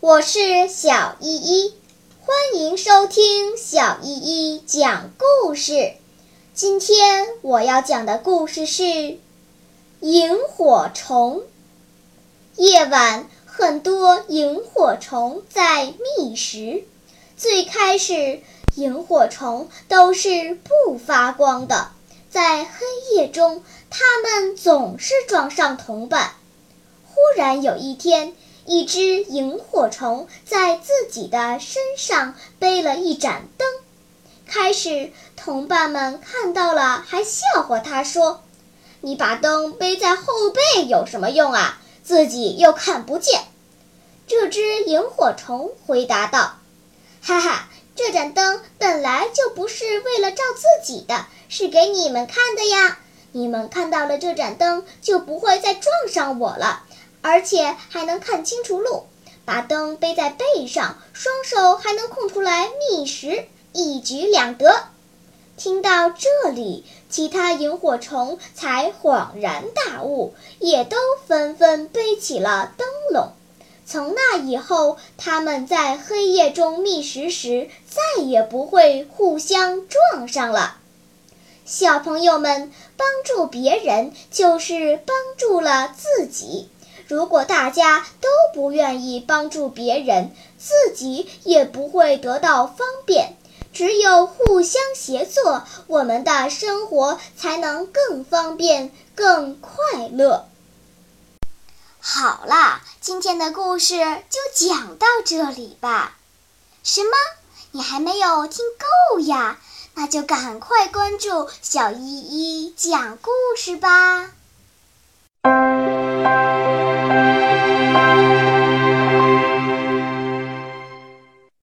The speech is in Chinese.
我是小依依，欢迎收听小依依讲故事。今天我要讲的故事是萤火虫。夜晚，很多萤火虫在觅食。最开始，萤火虫都是不发光的，在黑夜中，它们总是撞上同伴。忽然有一天，一只萤火虫在自己的身上背了一盏灯。开始，同伴们看到了，还笑话他说：“你把灯背在后背有什么用啊？自己又看不见。”这只萤火虫回答道：“哈哈，这盏灯本来就不是为了照自己的，是给你们看的呀。你们看到了这盏灯，就不会再撞上我了。”而且还能看清楚路，把灯背在背上，双手还能空出来觅食，一举两得。听到这里，其他萤火虫才恍然大悟，也都纷纷背起了灯笼。从那以后，他们在黑夜中觅食时，再也不会互相撞上了。小朋友们，帮助别人就是帮助了自己。如果大家都不愿意帮助别人，自己也不会得到方便。只有互相协作，我们的生活才能更方便、更快乐。好啦，今天的故事就讲到这里吧。什么？你还没有听够呀？那就赶快关注小依依讲故事吧。